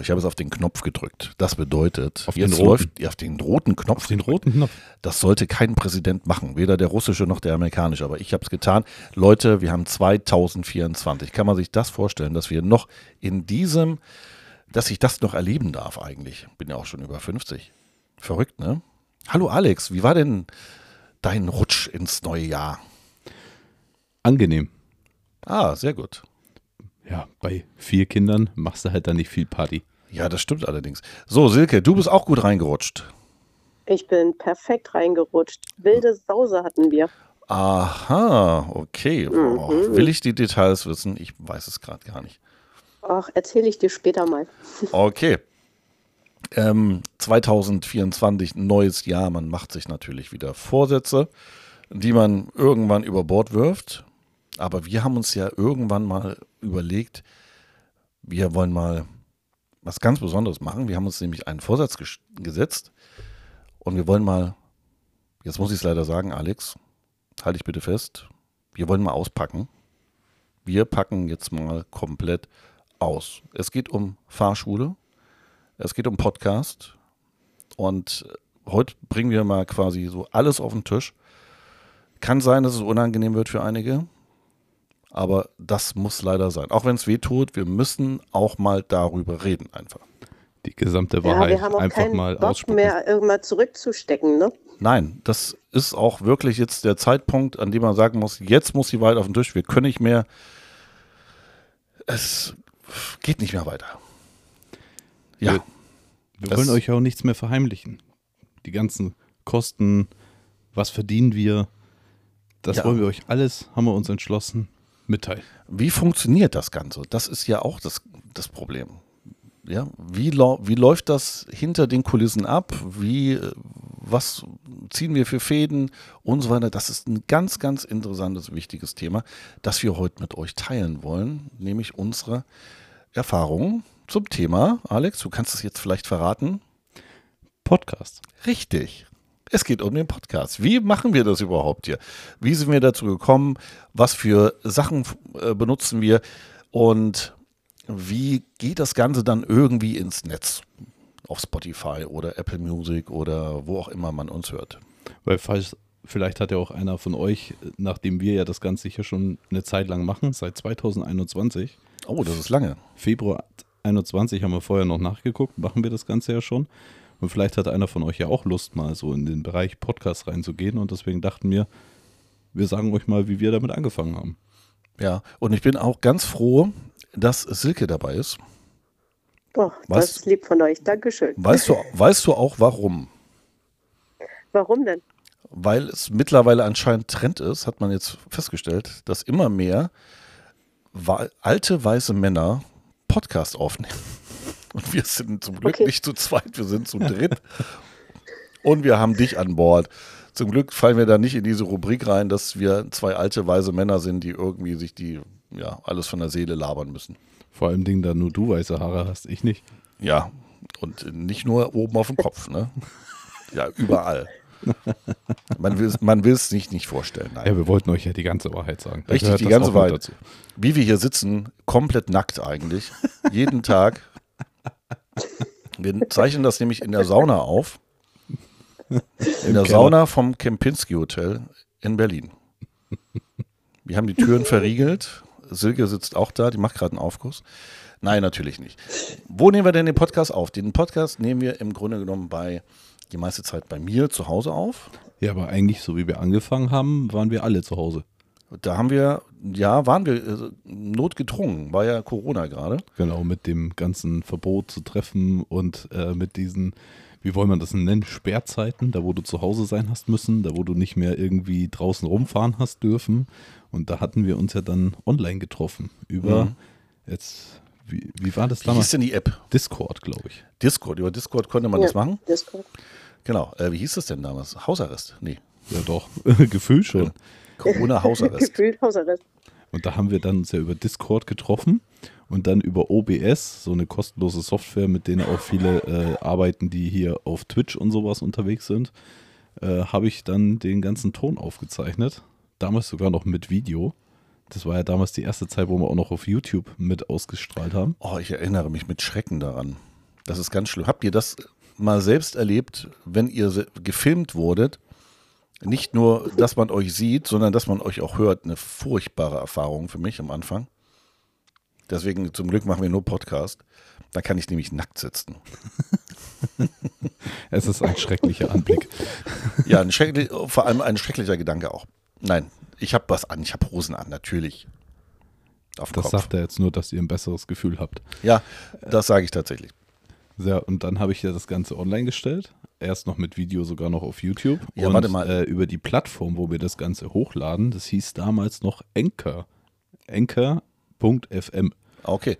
Ich habe es auf den Knopf gedrückt. Das bedeutet, Auf jetzt den roten. läuft auf den roten Knopf. Auf den roten Knopf. Das sollte kein Präsident machen, weder der russische noch der amerikanische. Aber ich habe es getan. Leute, wir haben 2024. Kann man sich das vorstellen, dass wir noch in diesem, dass ich das noch erleben darf eigentlich? Bin ja auch schon über 50. Verrückt, ne? Hallo Alex, wie war denn dein Rutsch ins neue Jahr? Angenehm. Ah, sehr gut. Ja, bei vier Kindern machst du halt da nicht viel Party. Ja, das stimmt allerdings. So, Silke, du bist auch gut reingerutscht. Ich bin perfekt reingerutscht. Wilde Sause hatten wir. Aha, okay. Oh, Mhm. will ich die Details wissen? Ich weiß es gerade gar nicht. Ach, erzähle ich dir später mal. Okay. Ähm, 2024, neues Jahr. Man macht sich natürlich wieder Vorsätze, die man irgendwann über Bord wirft. Aber wir haben uns ja irgendwann mal überlegt, wir wollen mal was ganz Besonderes machen. Wir haben uns nämlich einen Vorsatz ges- gesetzt und wir wollen mal, jetzt muss ich es leider sagen, Alex, halte ich bitte fest, wir wollen mal auspacken. Wir packen jetzt mal komplett aus. Es geht um Fahrschule, es geht um Podcast und heute bringen wir mal quasi so alles auf den Tisch. Kann sein, dass es unangenehm wird für einige, aber das muss leider sein. Auch wenn es weh tut, wir müssen auch mal darüber reden einfach. Die gesamte Ja, Wahrheit wir haben auch einfach keinen mal Bock ausspucken. mehr, irgendwann zurückzustecken, ne? Nein, das ist auch wirklich jetzt der Zeitpunkt, an dem man sagen muss, jetzt muss die Wahrheit auf den Tisch, wir können nicht mehr, es geht nicht mehr weiter. Ja, Wir- Wir wollen euch auch nichts mehr verheimlichen. Die ganzen Kosten, was verdienen wir, das Ja. wollen wir euch alles, haben wir uns entschlossen, mitteilen. Wie funktioniert das Ganze? Das ist ja auch das, das Problem. Ja, wie, wie läuft das hinter den Kulissen ab? Wie, äh, was ziehen wir für Fäden und so weiter? Das ist ein ganz, ganz interessantes, wichtiges Thema, das wir heute mit euch teilen wollen, nämlich unsere Erfahrungen zum Thema. Alex, du kannst es jetzt vielleicht verraten. Podcast. Richtig. Es geht um den Podcast. Wie machen wir das überhaupt hier? Wie sind wir dazu gekommen? Was für Sachen äh, benutzen wir? Und wie geht das Ganze dann irgendwie ins Netz? Auf Spotify oder Apple Music oder wo auch immer man uns hört. Weil falls, vielleicht hat ja auch einer von euch, nachdem wir ja das Ganze hier schon eine Zeit lang machen, seit 2021, Oh, das ist lange. Februar 21 haben wir vorher noch nachgeguckt, machen wir das Ganze ja schon. Und vielleicht hat einer von euch ja auch Lust, mal so in den Bereich Podcast reinzugehen. Und deswegen dachten wir, wir sagen euch mal, wie wir damit angefangen haben. Ja, und ich bin auch ganz froh, dass Silke dabei ist. Oh, Was? das ist lieb von euch. Dankeschön. Weißt du, weißt du auch warum? Warum denn? Weil es mittlerweile anscheinend Trend ist, hat man jetzt festgestellt, dass immer mehr alte weiße Männer Podcast aufnehmen. Und wir sind zum Glück Okay. nicht zu zweit, wir sind zu dritt. Und wir haben dich an Bord. Zum Glück fallen wir da nicht in diese Rubrik rein, dass wir zwei alte weise Männer sind, die irgendwie sich die, ja, alles von der Seele labern müssen. Vor allem Ding, da nur du weiße Haare hast, ich nicht. Ja, und nicht nur oben auf dem Kopf, ne? Ja, überall. Man will es man will's sich nicht vorstellen. Nein. Ja, wir wollten euch ja die ganze Wahrheit sagen. Da Richtig, die ganze Wahrheit. dazu. Wie wir hier sitzen, komplett nackt eigentlich. Jeden Tag. Wir zeichnen das nämlich in der Sauna auf. In der. Sauna vom Kempinski Hotel in Berlin. Wir haben die Türen verriegelt. Silke sitzt auch da, die macht gerade einen Aufguss. Nein, natürlich nicht. Wo nehmen wir denn den Podcast auf? Den Podcast nehmen wir im Grunde genommen bei die meiste Zeit bei mir zu Hause auf. Ja, aber eigentlich, so wie wir angefangen haben, waren wir alle zu Hause. Da haben wir, ja, waren wir äh, notgedrungen, war ja Corona gerade. Genau, mit dem ganzen Verbot zu treffen und äh, mit diesen, wie wollen man das denn nennen, Sperrzeiten, da wo du zu Hause sein hast müssen, da wo du nicht mehr irgendwie draußen rumfahren hast dürfen. Und da hatten wir uns ja dann online getroffen über, Mhm. jetzt, wie, wie war das Wie hieß damals? denn die App? Discord, glaube ich. Discord. Über Discord konnte man das machen. Discord. Genau. Äh, wie hieß das denn damals? Hausarrest? Nee. Ja, doch, Gefühl schon. Corona-Hausarrest. Gefühlt Hausarrest. Und da haben wir dann uns ja über Discord getroffen und dann über OBS, so eine kostenlose Software, mit denen auch viele äh, arbeiten, die hier auf Twitch und sowas unterwegs sind, äh, habe ich dann den ganzen Ton aufgezeichnet. Damals sogar noch mit Video. Das war ja damals die erste Zeit, wo wir auch noch auf YouTube mit ausgestrahlt haben. Oh, ich erinnere mich mit Schrecken daran. Das ist ganz schlimm. Habt ihr das mal selbst erlebt, wenn ihr gefilmt wurdet? Nicht nur, dass man euch sieht, sondern dass man euch auch hört. Eine furchtbare Erfahrung für mich am Anfang. Deswegen zum Glück machen wir nur Podcast. Da kann ich nämlich nackt sitzen. Es ist ein schrecklicher Anblick. Ja, ein schrecklich, vor allem ein schrecklicher Gedanke auch. Nein, ich habe was an, ich habe Hosen an, natürlich. Das Kopf. sagt er jetzt nur, dass ihr ein besseres Gefühl habt. Ja, das sage ich tatsächlich. Ja, und dann habe ich ja das Ganze online gestellt. Erst noch mit Video sogar noch auf YouTube. Ja, und warte mal. Äh, über die Plattform, wo wir das Ganze hochladen, das hieß damals noch Anchor. Anchor.fm. Okay.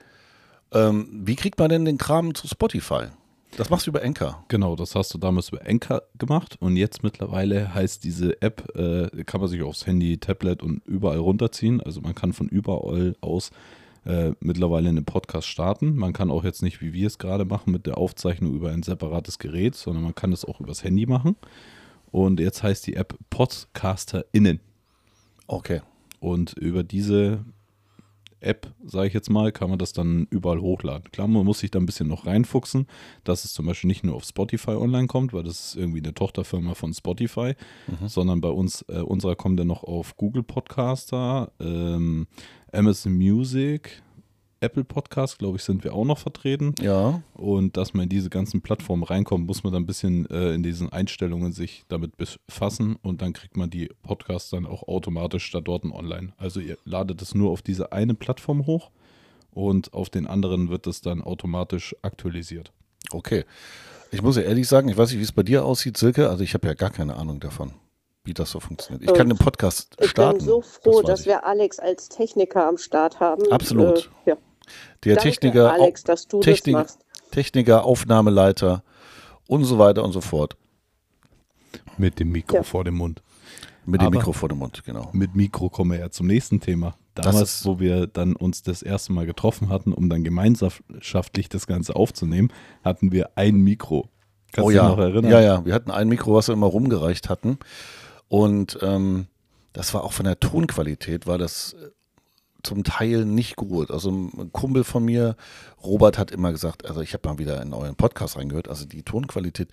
Ähm, wie kriegt man denn den Kram zu Spotify? Das machst du über Anchor. Genau, das hast du damals über Anchor gemacht und jetzt mittlerweile heißt diese App, äh, kann man sich aufs Handy, Tablet und überall runterziehen. Also man kann von überall aus äh, mittlerweile einen Podcast starten. Man kann auch jetzt nicht, wie wir es gerade machen, mit der Aufzeichnung über ein separates Gerät, sondern man kann es auch übers Handy machen. Und jetzt heißt die App PodcasterInnen. Okay. Und über diese App, sage ich jetzt mal, kann man das dann überall hochladen. Klar, man muss sich da ein bisschen noch reinfuchsen, dass es zum Beispiel nicht nur auf Spotify online kommt, weil das ist irgendwie eine Tochterfirma von Spotify, sondern bei uns, äh, unserer kommt dann noch auf Google Podcaster, ähm, Amazon Music, Apple Podcast, glaube ich, sind wir auch noch vertreten. Ja. Und dass man in diese ganzen Plattformen reinkommt, muss man dann ein bisschen äh, in diesen Einstellungen sich damit befassen und dann kriegt man die Podcasts dann auch automatisch da dort online. Also ihr ladet es nur auf diese eine Plattform hoch und auf den anderen wird es dann automatisch aktualisiert. Okay. Ich muss ja ehrlich sagen, ich weiß nicht, wie es bei dir aussieht, Silke. Also ich habe ja gar keine Ahnung davon, wie das so funktioniert. Ich kann den Podcast Ich starten. bin so froh, weiß dass ich. wir Alex als Techniker am Start haben. Absolut. Äh, ja. Der Danke, Techniker, Alex, dass du Technik- das machst. Techniker, Aufnahmeleiter und so weiter und so fort. Mit dem Mikro Ja. vor dem Mund. Mit dem Aber- Mikro vor dem Mund, genau. Mit Mikro kommen wir ja zum nächsten Thema. Das Damals, ist- wo wir dann uns das erste Mal getroffen hatten, um dann gemeinschaftlich das Ganze aufzunehmen, hatten wir ein Mikro. Kannst oh du ja. dich noch erinnern? Ja, ja. Wir hatten ein Mikro, was wir immer rumgereicht hatten. Und ähm, das war auch von der Tonqualität, war das äh, zum Teil nicht gut. Also ein Kumpel von mir, Robert, hat immer gesagt, also ich habe mal wieder in euren Podcast reingehört, also die Tonqualität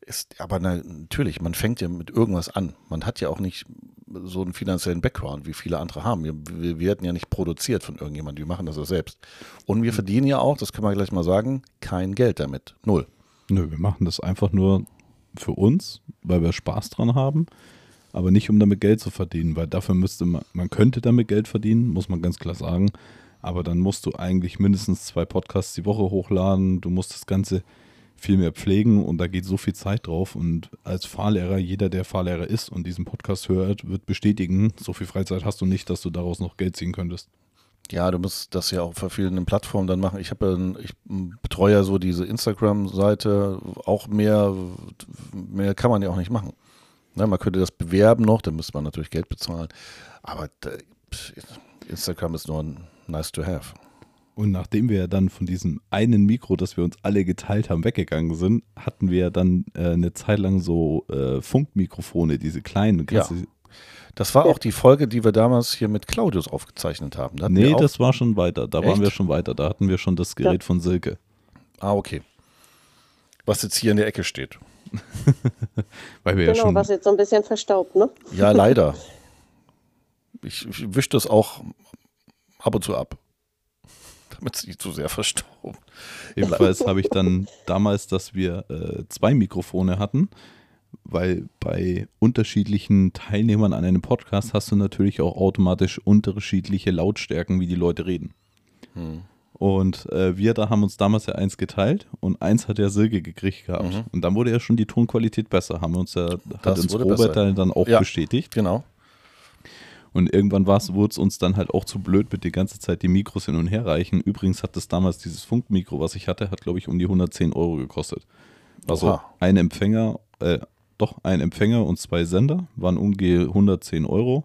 ist, aber na, natürlich, man fängt ja mit irgendwas an. Man hat ja auch nicht so einen finanziellen Background, wie viele andere haben. Wir, wir werden ja nicht produziert von irgendjemandem, wir machen das ja selbst. Und wir verdienen ja auch, das können wir gleich mal sagen, kein Geld damit. Null. Nö, wir machen das einfach nur für uns, weil wir Spaß dran haben, aber nicht um damit Geld zu verdienen, weil dafür müsste man, man könnte damit Geld verdienen, muss man ganz klar sagen, aber dann musst du eigentlich mindestens zwei Podcasts die Woche hochladen, du musst das Ganze viel mehr pflegen und da geht so viel Zeit drauf und als Fahrlehrer, jeder, der Fahrlehrer ist und diesen Podcast hört, wird bestätigen, so viel Freizeit hast du nicht, dass du daraus noch Geld ziehen könntest. Ja, du musst das ja auch auf verschiedenen Plattformen dann machen. Ich habe ich betreue ja so diese Instagram-Seite, auch mehr, mehr kann man ja auch nicht machen. Ne, man könnte das bewerben noch, dann müsste man natürlich Geld bezahlen. Aber pff, Instagram ist nur ein nice to have. Und nachdem wir dann von diesem einen Mikro, das wir uns alle geteilt haben, weggegangen sind, hatten wir dann äh, eine Zeit lang so äh, Funkmikrofone, diese kleinen. Ja. Das war auch die Folge, die wir damals hier mit Claudius aufgezeichnet haben. Da Nee, das war schon weiter. Da waren Echt? wir schon weiter. Da hatten wir schon das Gerät von Silke. Ah, okay. Was jetzt hier in der Ecke steht. Weil wir ja Genau, schon. was jetzt so ein bisschen verstaubt, ne? Ja, leider. Ich, ich wische das auch ab und zu ab. Damit es nicht zu sehr verstaubt. Jedenfalls habe ich dann damals, dass wir äh, zwei Mikrofone hatten, weil bei unterschiedlichen Teilnehmern an einem Podcast hast du natürlich auch automatisch unterschiedliche Lautstärken, wie die Leute reden. Hm. Und äh, wir da haben uns damals ja eins geteilt und eins hat ja Silke gekriegt gehabt. Mhm. Und dann wurde ja schon die Tonqualität besser, haben wir uns ja, hat uns Robert besser. dann, auch Ja. bestätigt. Genau. Und irgendwann wurde es uns dann halt auch zu blöd, mit die ganze Zeit die Mikros hin und her reichen. Übrigens hat das damals dieses Funkmikro, was ich hatte, hat glaube ich um die 110 Euro gekostet. Also Oha. ein Empfänger, äh, doch ein Empfänger und zwei Sender waren um die 110 Euro.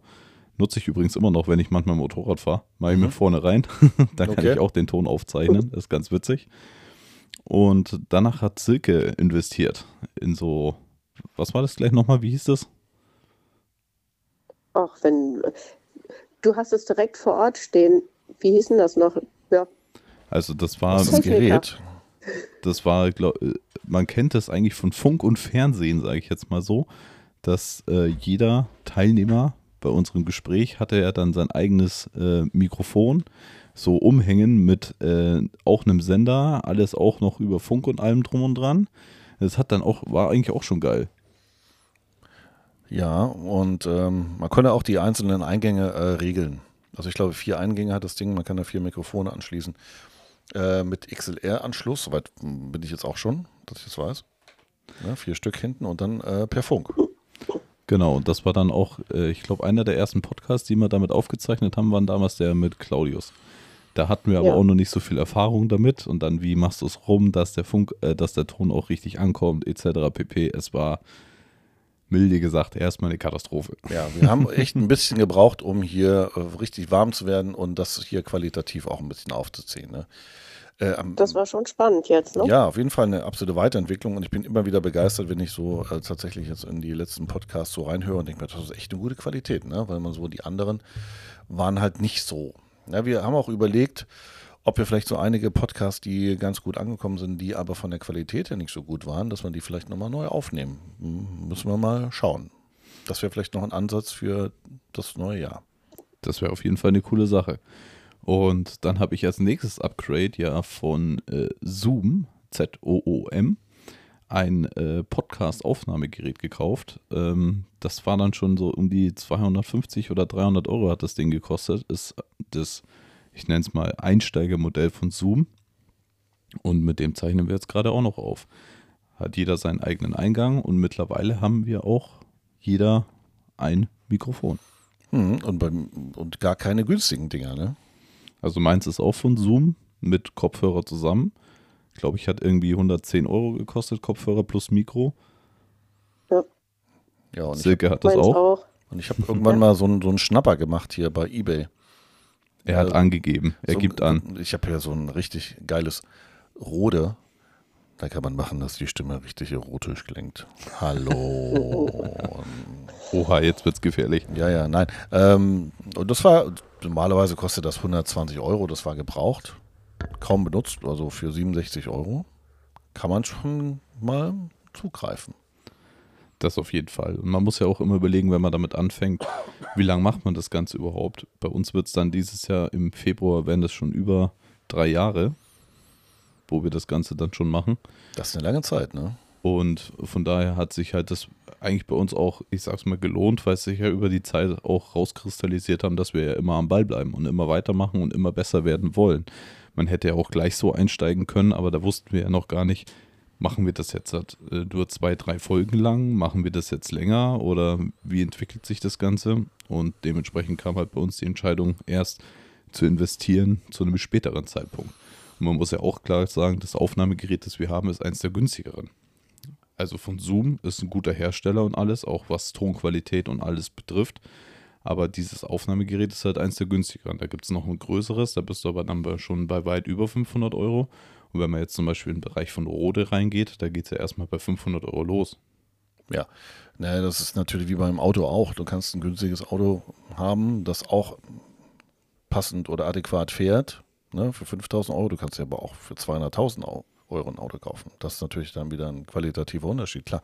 Nutze ich übrigens immer noch, wenn ich manchmal Motorrad fahre. Mache ich mir vorne rein. da kann Okay. ich auch den Ton aufzeichnen. Das ist ganz witzig. Und danach hat Silke investiert in so, was war das gleich nochmal? Wie hieß das? Ach, wenn Du hast es direkt vor Ort stehen. Wie hieß denn das noch? Ja. Also das war, das Techniker. Gerät? das war, glaub, äh, man kennt das eigentlich von Funk und Fernsehen, sage ich jetzt mal so, dass äh, jeder Teilnehmer bei unserem Gespräch hatte ja dann sein eigenes äh, Mikrofon so umhängen mit äh, auch einem Sender, alles auch noch über Funk und allem drum und dran. Das hat dann auch, war eigentlich auch schon geil. Ja, und ähm, man konnte auch die einzelnen Eingänge äh, regeln. Also ich glaube, vier Eingänge hat das Ding, man kann da vier Mikrofone anschließen. Äh, mit XLR-Anschluss, soweit bin ich jetzt auch schon, dass ich das weiß. Ja, vier Stück hinten und dann äh, per Funk. Genau, und das war dann auch, äh, ich glaube, einer der ersten Podcasts, die wir damit aufgezeichnet haben, waren damals der mit Claudius. Da hatten wir aber Ja. auch noch nicht so viel Erfahrung damit und dann, wie machst du es rum, dass der Funk, äh, dass der Ton auch richtig ankommt, etc. pp. Es war milde gesagt erstmal eine Katastrophe. Ja, wir haben echt ein bisschen gebraucht, um hier äh, richtig warm zu werden und das hier qualitativ auch ein bisschen aufzuziehen. Ne? Äh, am- Das war schon spannend jetzt, ne? Ja, auf jeden Fall eine absolute Weiterentwicklung und ich bin immer wieder begeistert, wenn ich so äh, tatsächlich jetzt in die letzten Podcasts so reinhöre und denke mir, das ist echt eine gute Qualität, ne? weil man so die anderen waren halt nicht so. Ja, wir haben auch überlegt, ob wir vielleicht so einige Podcasts, die ganz gut angekommen sind, die aber von der Qualität her nicht so gut waren, dass wir die vielleicht nochmal neu aufnehmen. Hm, Müssen wir mal schauen. Das wäre vielleicht noch ein Ansatz für das neue Jahr. Das wäre auf jeden Fall eine coole Sache. Und dann habe ich als nächstes Upgrade ja von äh, Zoom, Z-O-O-M, ein äh, Podcast-Aufnahmegerät gekauft. Ähm, das war dann schon so um die 250 oder 300 Euro hat das Ding gekostet. Ist das, ich nenne es mal, Einsteigermodell von Zoom. Und mit dem zeichnen wir jetzt gerade auch noch auf. Hat jeder seinen eigenen Eingang und mittlerweile haben wir auch jeder ein Mikrofon. Hm, und, beim, und gar keine günstigen Dinger, ne? Also meins ist auch von Zoom mit Kopfhörer zusammen. Ich glaube, ich hat irgendwie 110 Euro gekostet, Kopfhörer plus Mikro. Ja, und ich Silke hat das auch. auch. Und ich habe irgendwann mal so einen, so einen Schnapper gemacht hier bei eBay. Er hat Ja, angegeben. Er so, gibt an. Ich habe hier so ein richtig geiles Rode. Da kann man machen, dass die Stimme richtig erotisch klingt. Hallo. Oha, jetzt wird's gefährlich. ja, ja, nein. Ähm, und das war, normalerweise kostet das 120 Euro. Das war gebraucht. Kaum benutzt, also für 67 Euro. Kann man schon mal zugreifen. Das auf jeden Fall. Und man muss ja auch immer überlegen, wenn man damit anfängt, wie lange macht man das Ganze überhaupt? Bei uns wird es dann dieses Jahr im Februar, werden das schon über drei Jahre, wo wir das Ganze dann schon machen. Das ist eine lange Zeit, ne? Und von daher hat sich halt das eigentlich bei uns auch, ich sag's mal, gelohnt, weil es sich ja über die Zeit auch rauskristallisiert haben, dass wir ja immer am Ball bleiben und immer weitermachen und immer besser werden wollen. Man hätte ja auch gleich so einsteigen können, aber da wussten wir ja noch gar nicht, machen wir das jetzt halt, äh, nur zwei, drei Folgen lang, machen wir das jetzt länger oder wie entwickelt sich das Ganze? Und dementsprechend kam halt bei uns die Entscheidung, erst zu investieren zu einem späteren Zeitpunkt. Und man muss ja auch klar sagen, das Aufnahmegerät, das wir haben, ist eins der günstigeren. Also von Zoom ist ein guter Hersteller und alles, auch was Tonqualität und alles betrifft. Aber dieses Aufnahmegerät ist halt eins der günstigeren. Da gibt es noch ein größeres, da bist du aber dann schon bei weit über 500 Euro. Und wenn man jetzt zum Beispiel in den Bereich von Rode reingeht, da geht es ja erstmal bei 500 Euro los. Ja, naja, das ist natürlich wie beim Auto auch. Du kannst ein günstiges Auto haben, das auch passend oder adäquat fährt, ne, für 5000 Euro. Du kannst ja aber auch für 200.000 Au- Euro ein Auto kaufen. Das ist natürlich dann wieder ein qualitativer Unterschied, klar.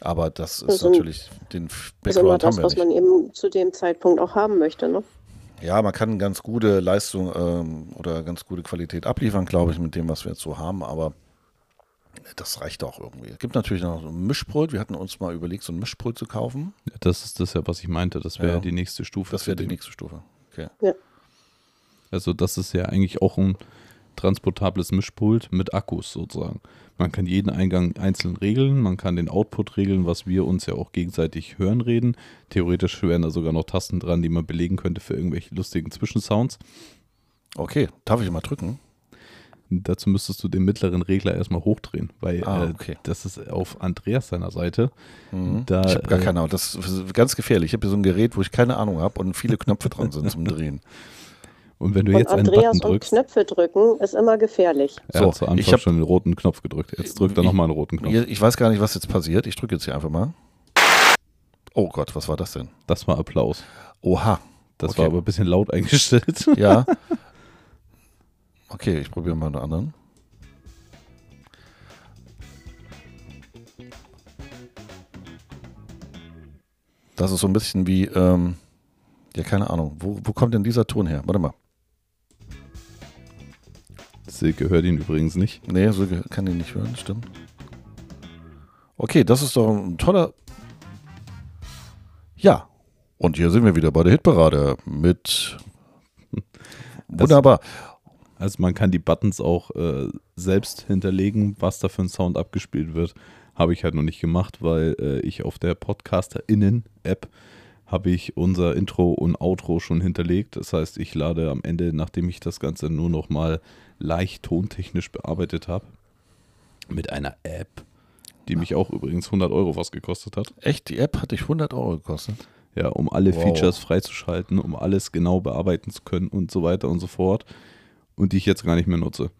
Aber das ist Also- natürlich, den Das ist immer Background haben das, wir was nicht. man eben zu dem Zeitpunkt auch haben möchte, ne? Ja, man kann ganz gute Leistung ähm, oder ganz gute Qualität abliefern, glaube ich, mit dem, was wir jetzt so haben, aber das reicht auch irgendwie. Es gibt natürlich noch so ein Mischpult. Wir hatten uns mal überlegt, so ein Mischpult zu kaufen. Ja, das ist das ja, was ich meinte. Das wäre Ja. die nächste Stufe. Das wäre die nächste Stufe. Okay. Also das ist ja eigentlich auch ein transportables Mischpult mit Akkus sozusagen. Man kann jeden Eingang einzeln regeln, man kann den Output regeln, was wir uns ja auch gegenseitig hören reden. Theoretisch wären da sogar noch Tasten dran, die man belegen könnte für irgendwelche lustigen Zwischensounds. Okay, darf ich mal drücken? Dazu müsstest du den mittleren Regler erstmal hochdrehen, weil Ah, äh, okay. das ist auf Andreas seiner Seite. Mhm. Da, ich habe gar äh, keine Ahnung. Das ist ganz gefährlich. Ich habe hier so ein Gerät, wo ich keine Ahnung habe und viele Knöpfe dran sind zum Drehen. Und wenn du Und jetzt einen Andreas Button und drückst, Knöpfe drücken ist immer gefährlich. er So, hat zu Anfang schon den roten Knopf gedrückt. Jetzt drückt er nochmal einen roten Knopf. Ich weiß gar nicht, was jetzt passiert. Ich drücke jetzt hier einfach mal. Oh Gott, was war das denn? Das war Applaus. Oha, Das Okay. war aber ein bisschen laut eingestellt. Ja. Okay, ich probiere mal einen anderen. Das ist so ein bisschen wie, ähm, ja, keine Ahnung. Wo, wo kommt denn dieser Ton her? Warte mal. Silke hört ihn übrigens nicht. Nee, so ge- kann ich nicht hören, stimmt. Okay, das ist doch ein toller. Ja. Und hier sind wir wieder bei der Hitparade mit. Wunderbar. Also man kann die Buttons auch äh, selbst hinterlegen, was da für ein Sound abgespielt wird. Habe ich halt noch nicht gemacht, weil äh, ich auf der PodcasterInnen-App habe ich unser Intro und Outro schon hinterlegt. Das heißt, ich lade am Ende, nachdem ich das Ganze nur noch mal leicht tontechnisch bearbeitet habe, mit einer App, die mich auch übrigens 100 Euro was gekostet hat. Echt, die App hat dich 100 Euro gekostet. Ja, um alle Wow. Features freizuschalten, um alles genau bearbeiten zu können und so weiter und so fort. Und die ich jetzt gar nicht mehr nutze.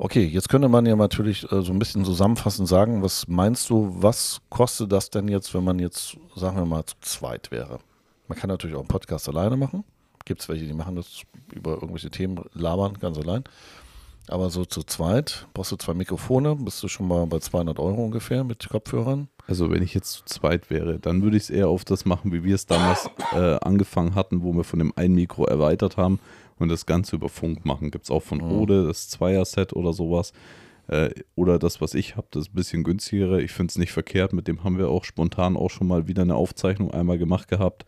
Okay, jetzt könnte man ja natürlich äh, so ein bisschen zusammenfassend sagen, was meinst du, was kostet das denn jetzt, wenn man jetzt, sagen wir mal, zu zweit wäre? Man kann natürlich auch einen Podcast alleine machen. Gibt es welche, die machen das über irgendwelche Themen, labern ganz allein. Aber so zu zweit brauchst du zwei Mikrofone, bist du schon mal bei 200 Euro ungefähr mit Kopfhörern. Also wenn ich jetzt zu zweit wäre, dann würde ich es eher auf das machen, wie wir es damals äh, angefangen hatten, wo wir von dem einen Mikro erweitert haben und das Ganze über Funk machen. Gibt es auch von Rode, das Zweier-Set oder sowas. Äh, oder das, was ich habe, das ist ein bisschen günstigere. Ich finde es nicht verkehrt. Mit dem haben wir auch spontan auch schon mal wieder eine Aufzeichnung einmal gemacht gehabt.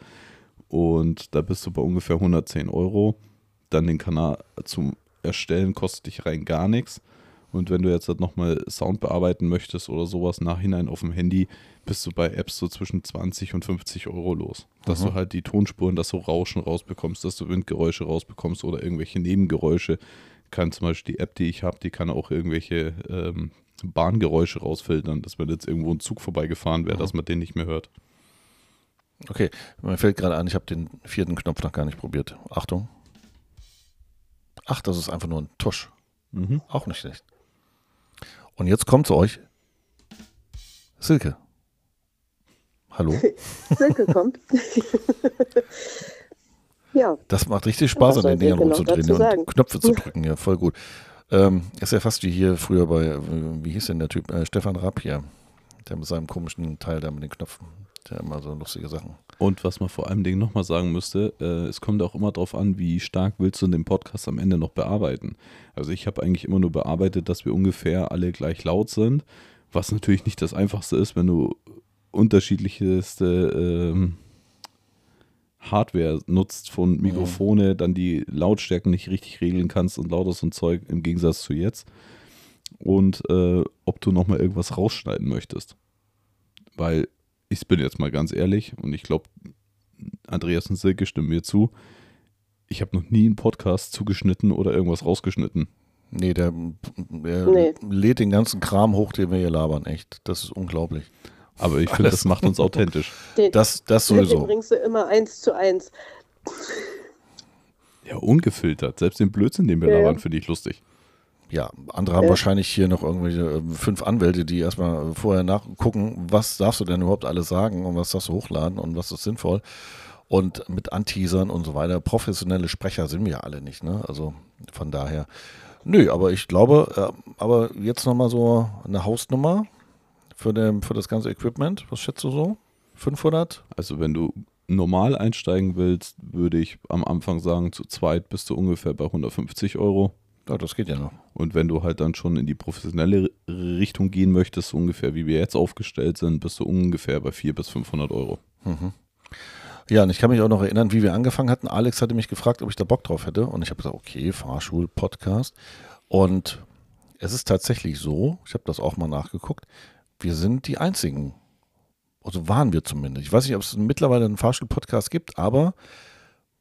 Und da bist du bei ungefähr 110 Euro. Dann den Kanal zum Erstellen kostet dich rein gar nichts. Und wenn du jetzt halt nochmal Sound bearbeiten möchtest oder sowas nachhinein auf dem Handy, bist du bei Apps so zwischen 20 und 50 Euro los. Dass Mhm. du halt die Tonspuren, dass du Rauschen rausbekommst, dass du Windgeräusche rausbekommst oder irgendwelche Nebengeräusche. Kann zum Beispiel die App, die ich habe, die kann auch irgendwelche ähm, Bahngeräusche rausfiltern, dass wenn jetzt irgendwo ein Zug vorbeigefahren wäre, Mhm. dass man den nicht mehr hört. Okay, mir fällt gerade ein, ich habe den vierten Knopf noch gar nicht probiert. Achtung. Ach, das ist einfach nur ein Tusch. Mhm. Auch nicht schlecht. Und jetzt kommt zu euch Silke. Hallo? Silke kommt. ja, Das macht richtig Spaß, Was an den Dingern rumzudrehen und? Knöpfe zu drücken. Ja, voll gut. Ähm, ist ja fast wie hier früher bei, äh, wie hieß denn der Typ? Äh, Stefan Rapp hier. Der mit seinem komischen Teil da mit den Knöpfen. Der immer so lustige Sachen. Und was man vor allem Dingen nochmal sagen müsste, äh, es kommt auch immer darauf an, wie stark willst du den Podcast am Ende noch bearbeiten. Also ich habe eigentlich immer nur bearbeitet, dass wir ungefähr alle gleich laut sind, was natürlich nicht das Einfachste ist, wenn du unterschiedlichste ähm, Hardware nutzt von Mikrofone, dann die Lautstärken nicht richtig regeln kannst und lauter so ein Zeug im Gegensatz zu jetzt. Und äh, ob du nochmal irgendwas rausschneiden möchtest. Weil ich bin jetzt mal ganz ehrlich und ich glaube, Andreas und Silke stimmen mir zu. Ich habe noch nie einen Podcast zugeschnitten oder irgendwas rausgeschnitten. Nee, der, der Nee. lädt den ganzen Kram hoch, den wir hier labern. Echt. Das ist unglaublich. Aber ich finde, das macht uns authentisch. den, Das, das sowieso. bringst du immer eins zu eins. Ja, ungefiltert. Selbst den Blödsinn, den wir ja. labern, finde ich lustig. Ja, andere haben Ja. wahrscheinlich hier noch irgendwelche äh, fünf Anwälte, die erstmal vorher nachgucken, was darfst du denn überhaupt alles sagen und was darfst du hochladen und was ist sinnvoll. Und mit Anteasern und so weiter. Professionelle Sprecher sind wir ja alle nicht, ne? Also von daher. Nö, aber ich glaube, äh, aber jetzt nochmal so eine Hausnummer für, den, für das ganze Equipment. Was schätzt du so? 500? Also wenn du normal einsteigen willst, würde ich am Anfang sagen, zu zweit bist du ungefähr bei 150 Euro. Ja, das geht ja noch. Und wenn du halt dann schon in die professionelle Richtung gehen möchtest, ungefähr wie wir jetzt aufgestellt sind, bist du ungefähr bei 400 bis 500 Euro. Mhm. Ja, und ich kann mich auch noch erinnern, wie wir angefangen hatten. Alex hatte mich gefragt, ob ich da Bock drauf hätte. Und ich habe gesagt, okay, Fahrschul-Podcast. Und es ist tatsächlich so, ich habe das auch mal nachgeguckt, wir sind die Einzigen. Also waren wir zumindest. Ich weiß nicht, ob es mittlerweile einen Fahrschul-Podcast gibt, aber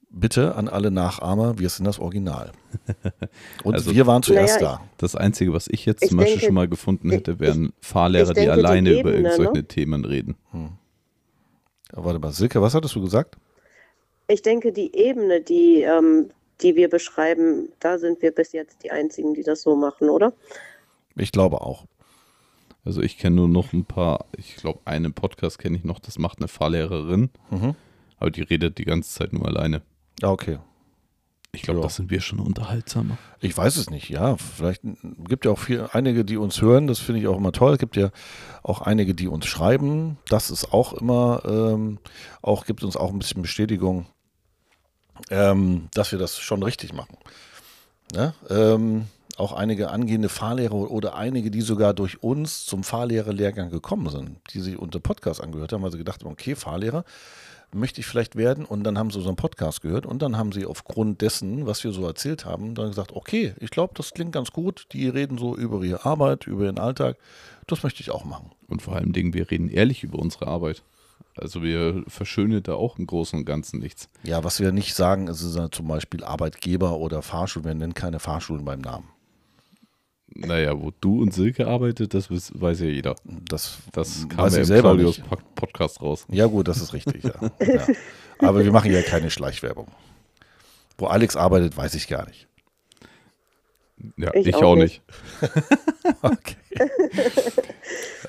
bitte an alle Nachahmer, wir sind das Original. Und Also- wir waren zuerst Naja, da. Das Einzige, was ich jetzt Ich zum Beispiel denke- schon mal gefunden hätte, ich- wären Fahrlehrer, ich die denke, die alleine über Ebene, irgendwelche ne? Themen reden. Ja, warte mal, Silke, was hattest du gesagt? Ich denke, die Ebene, die, ähm, die wir beschreiben, da sind wir bis jetzt die Einzigen, die das so machen, oder? Ich glaube auch. Also ich kenne nur noch ein paar, ich glaube, einen Podcast kenne ich noch, das macht eine Fahrlehrerin, Mhm. aber die redet die ganze Zeit nur alleine. Ja, okay. Ich glaube, Ja. das sind wir schon unterhaltsamer. Ich weiß es nicht, ja. Vielleicht gibt ja auch viel, einige, die uns hören, das finde ich auch immer toll. Es gibt ja auch einige, die uns schreiben. Das ist auch immer, ähm, auch gibt uns auch ein bisschen Bestätigung, ähm, dass wir das schon richtig machen. Ne? Ähm, auch einige angehende Fahrlehrer oder einige, die sogar durch uns zum Fahrlehrerlehrgang gekommen sind, die sich unter Podcast angehört haben, weil sie gedacht haben, okay, Fahrlehrer möchte ich vielleicht werden und dann haben sie unseren Podcast gehört und dann haben sie aufgrund dessen, was wir so erzählt haben, dann gesagt, okay, ich glaube, das klingt ganz gut, die reden so über ihre Arbeit, über ihren Alltag, das möchte ich auch machen. Und vor allem Dingen, wir reden ehrlich über unsere Arbeit. Also wir verschönen da auch im Großen und Ganzen nichts. Ja, was wir nicht sagen, ist, ist ja zum Beispiel Arbeitgeber oder Fahrschulen, wir nennen keine Fahrschulen beim Namen. Naja, wo du und Silke arbeitet, das weiß, ja jeder. Das, Das kam weiß ja ich im selber Claudius nicht. Pod- Podcast raus. Ja, gut, das ist richtig. Ja. ja. Aber wir machen ja keine Schleichwerbung. Wo Alex arbeitet, weiß ich gar nicht. Ja, Ich ich, auch auch nicht. Okay.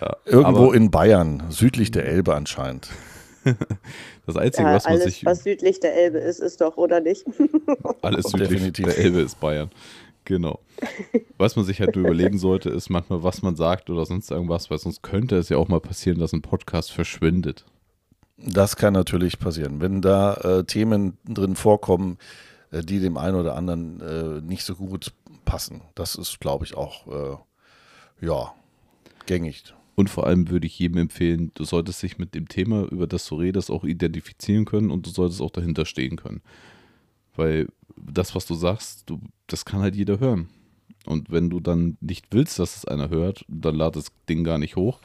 Ja, Irgendwo in Bayern, südlich der Elbe anscheinend. das Einzige, Ja, was man alles, sich was südlich der Elbe ist, ist doch, oder nicht? alles südlich Definitiv. der Elbe ist Bayern. Genau. Was man sich halt nur überlegen sollte, ist manchmal, was man sagt oder sonst irgendwas, weil sonst könnte es ja auch mal passieren, dass ein Podcast verschwindet. Das kann natürlich passieren. Wenn da äh, Themen drin vorkommen, äh, die dem einen oder anderen äh, nicht so gut passen. Das ist, glaube ich, auch äh, ja, gängig. Und vor allem würde ich jedem empfehlen, du solltest dich mit dem Thema, über das du redest, auch identifizieren können und du solltest auch dahinter stehen können. Weil das, was du sagst, du, das kann halt jeder hören. Und wenn du dann nicht willst, dass es einer hört, dann lad das Ding gar nicht hoch.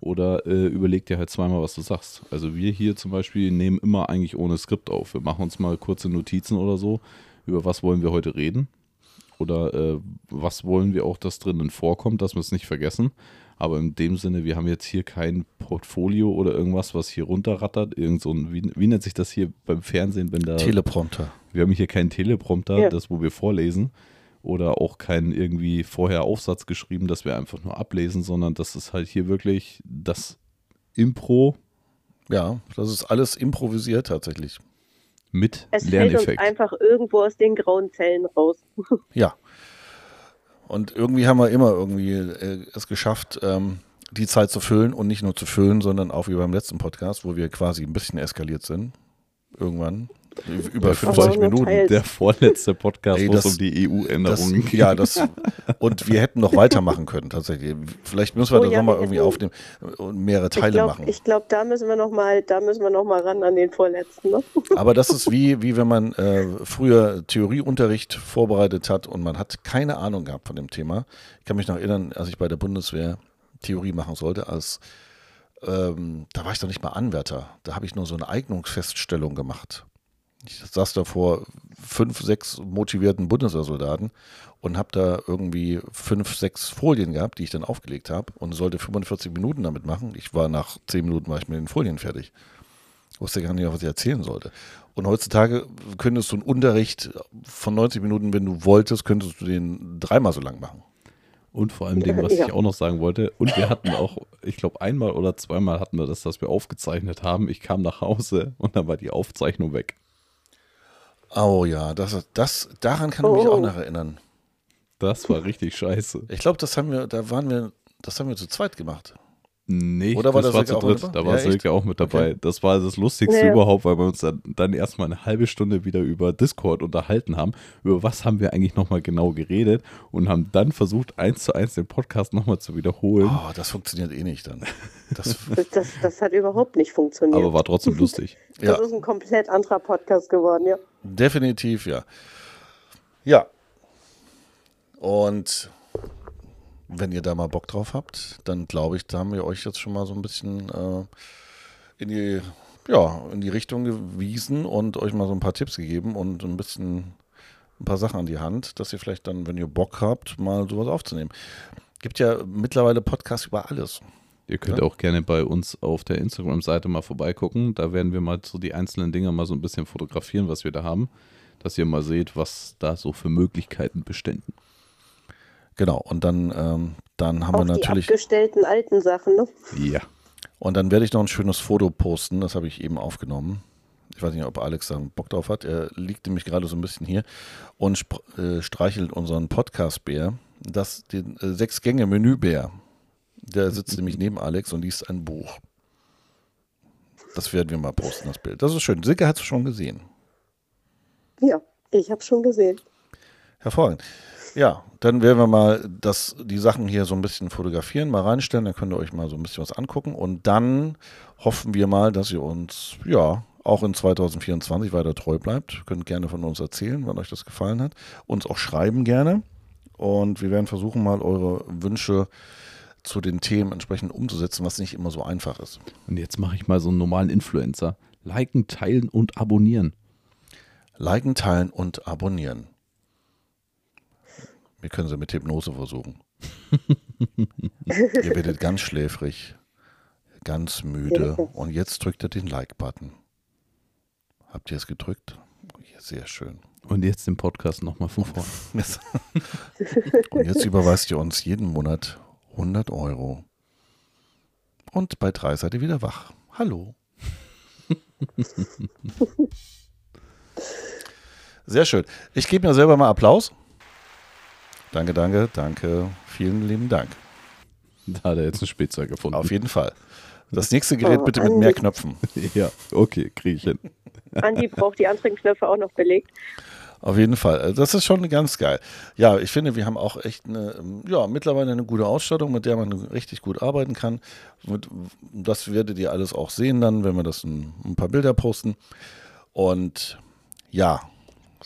Oder äh, überleg dir halt zweimal, was du sagst. Also wir hier zum Beispiel nehmen immer eigentlich ohne Skript auf. Wir machen uns mal kurze Notizen oder so, über was wollen wir heute reden. Oder äh, was wollen wir auch, dass drinnen vorkommt, dass wir es nicht vergessen. Aber in dem Sinne, wir haben jetzt hier kein Portfolio oder irgendwas, was hier runterrattert. Irgend so ein, wie, wie nennt sich das hier beim Fernsehen, wenn da. Teleprompter. wir haben hier keinen Teleprompter, Ja. das, wo wir vorlesen. Oder auch keinen irgendwie vorher Aufsatz geschrieben, dass wir einfach nur ablesen, sondern das ist halt hier wirklich das Impro Ja, das ist alles improvisiert tatsächlich. mit Es fällt uns Lerneffekt. einfach irgendwo aus den grauen Zellen raus. Ja. Und irgendwie haben wir immer irgendwie äh, es geschafft, ähm, die Zeit zu füllen und nicht nur zu füllen, sondern auch wie beim letzten Podcast, wo wir quasi ein bisschen eskaliert sind. Irgendwann. Über Ja, 50 aber nur Minuten. teils. Der vorletzte Podcast, Ey, wo es das- um die EU-Änderungen geht. ja, das und wir hätten noch weitermachen können tatsächlich. Vielleicht müssen wir Oh das ja, nochmal irgendwie aufnehmen und mehrere Ich Teile glaube, machen. glaub, da müssen wir noch mal, da müssen wir noch mal ran an den vorletzten. Ne? Aber das ist wie, wie wenn man äh, früher Theorieunterricht vorbereitet hat und man hat keine Ahnung gehabt von dem Thema. Ich kann mich noch erinnern, als ich bei der Bundeswehr Theorie machen sollte, als ähm, da war ich doch nicht mal Anwärter. Da habe ich nur so eine Eignungsfeststellung gemacht. Ich saß da vor fünf, sechs motivierten Bundeswehrsoldaten und habe da irgendwie fünf, sechs Folien gehabt, die ich dann aufgelegt habe und sollte 45 Minuten damit machen. Ich war nach zehn Minuten war ich mit den Folien fertig. Wusste gar nicht, was ich erzählen sollte. Und heutzutage könntest du einen Unterricht von 90 Minuten, wenn du wolltest, könntest du den dreimal so lang machen. Und vor allem dem, was ich auch noch sagen wollte. Und wir hatten auch, ich glaube, einmal oder zweimal hatten wir das, dass wir aufgezeichnet haben. Ich kam nach Hause und dann war die Aufzeichnung weg. Oh ja, das, das, daran kann ich mich Oh. auch noch erinnern. Das war richtig scheiße. Ich glaube, das haben wir, da waren wir, das haben wir zu zweit gemacht. Nee, Oder war das da war zu dritt. Da war Ja, echt? Silke auch mit dabei. Okay. Das war das Lustigste Ja, ja. überhaupt, weil wir uns dann, dann erstmal eine halbe Stunde wieder über Discord unterhalten haben. Über was haben wir eigentlich nochmal genau geredet und haben dann versucht, eins zu eins den Podcast nochmal zu wiederholen. Oh, das funktioniert eh nicht dann. Das, Das, das, hat überhaupt nicht funktioniert. aber war trotzdem lustig. ja, Das ist ein komplett anderer Podcast geworden, ja. definitiv, ja. Ja. Und wenn ihr da mal Bock drauf habt, dann glaube ich, da haben wir euch jetzt schon mal so ein bisschen äh, in die, ja, in die Richtung gewiesen und euch mal so ein paar Tipps gegeben und ein bisschen ein paar Sachen an die Hand, dass ihr vielleicht dann, wenn ihr Bock habt, mal sowas aufzunehmen. Gibt ja mittlerweile Podcasts über alles. Ihr könnt Ja. auch gerne bei uns auf der Instagram-Seite mal vorbeigucken. Da werden wir mal so die einzelnen Dinge mal so ein bisschen fotografieren, was wir da haben, dass ihr mal seht, was da so für Möglichkeiten beständen. Genau. Und dann, ähm, dann haben Auch wir die natürlich. abgestellten alten Sachen, ne? Ja. Und dann werde ich noch ein schönes Foto posten, das habe ich eben aufgenommen. Ich weiß nicht, ob Alex da Bock drauf hat. Er liegt nämlich gerade so ein bisschen hier und äh, streichelt unseren Podcast-Bär, das den äh, Sechs-Gänge-Menü-Bär. Der sitzt nämlich neben Alex und liest ein Buch. Das werden wir mal posten, das Bild. Das ist schön. Silke hat es schon gesehen. Ja, ich habe schon gesehen. Hervorragend. Ja, dann werden wir mal das, die Sachen hier so ein bisschen fotografieren, mal reinstellen, dann könnt ihr euch mal so ein bisschen was angucken und dann hoffen wir mal, dass ihr uns, ja, auch in 2024 weiter treu bleibt. Könnt gerne von uns erzählen, wenn euch das gefallen hat. Uns auch schreiben gerne und wir werden versuchen mal eure Wünsche zu den Themen entsprechend umzusetzen, was nicht immer so einfach ist. Und jetzt mache ich mal so einen normalen Influencer. Liken, teilen und abonnieren. Liken, teilen und abonnieren. Wir können sie mit Hypnose versuchen. Ihr werdet ganz schläfrig, ganz müde und jetzt drückt ihr den Like-Button. Habt ihr es gedrückt? Ja, sehr schön. Und jetzt den Podcast nochmal von vorne. und jetzt überweist ihr uns jeden Monat 100 Euro. Und bei drei seid ihr wieder wach. Hallo. Sehr schön. Ich gebe mir selber mal Applaus. Danke, danke, danke. Vielen lieben Dank. Da hat er jetzt ein Spielzeug gefunden. Auf jeden Fall. Das nächste Gerät bitte mit mehr Knöpfen. Ja, okay, kriege ich hin. Andi braucht die anderen Knöpfe auch noch belegt. Auf jeden Fall. Also das ist schon ganz geil. Ja, ich finde, wir haben auch echt eine, ja, mittlerweile eine gute Ausstattung, mit der man richtig gut arbeiten kann. Das werdet ihr alles auch sehen dann, wenn wir das ein, ein paar Bilder posten. Und ja,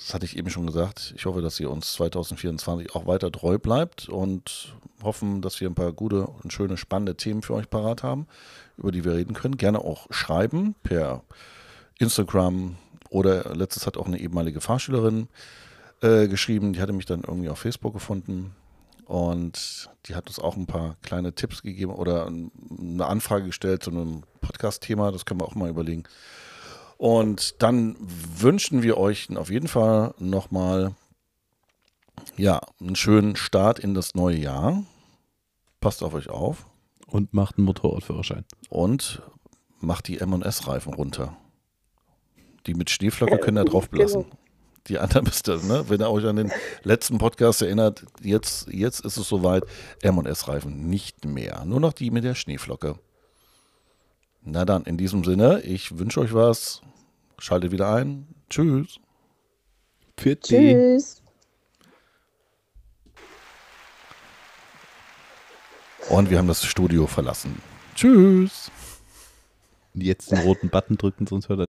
das hatte ich eben schon gesagt. Ich hoffe, dass ihr uns 2024 auch weiter treu bleibt und hoffen, dass wir ein paar gute und schöne, spannende Themen für euch parat haben, über die wir reden können. Gerne auch schreiben per Instagram oder letztes hat auch eine ehemalige Fahrschülerin äh, geschrieben, die hatte mich dann irgendwie auf Facebook gefunden und die hat uns auch ein paar kleine Tipps gegeben oder eine Anfrage gestellt zu einem Podcast-Thema, das können wir auch mal überlegen. Und dann wünschen wir euch auf jeden Fall nochmal ja, einen schönen Start in das neue Jahr. Passt auf euch auf. Und macht einen Motorradführerschein. Und macht die M&S-Reifen runter. Die mit Schneeflocke können da drauf blassen. Genau. Die anderen müsst ihr, ne? wenn ihr euch an den letzten Podcast erinnert, jetzt, jetzt ist es soweit, M&S-Reifen nicht mehr. Nur noch die mit der Schneeflocke. Na dann, in diesem Sinne, ich wünsche euch was. Schaltet wieder ein. Tschüss. Pfiat Tschüss. Und wir haben das Studio verlassen. Tschüss. Jetzt den roten Button drücken, sonst hört er.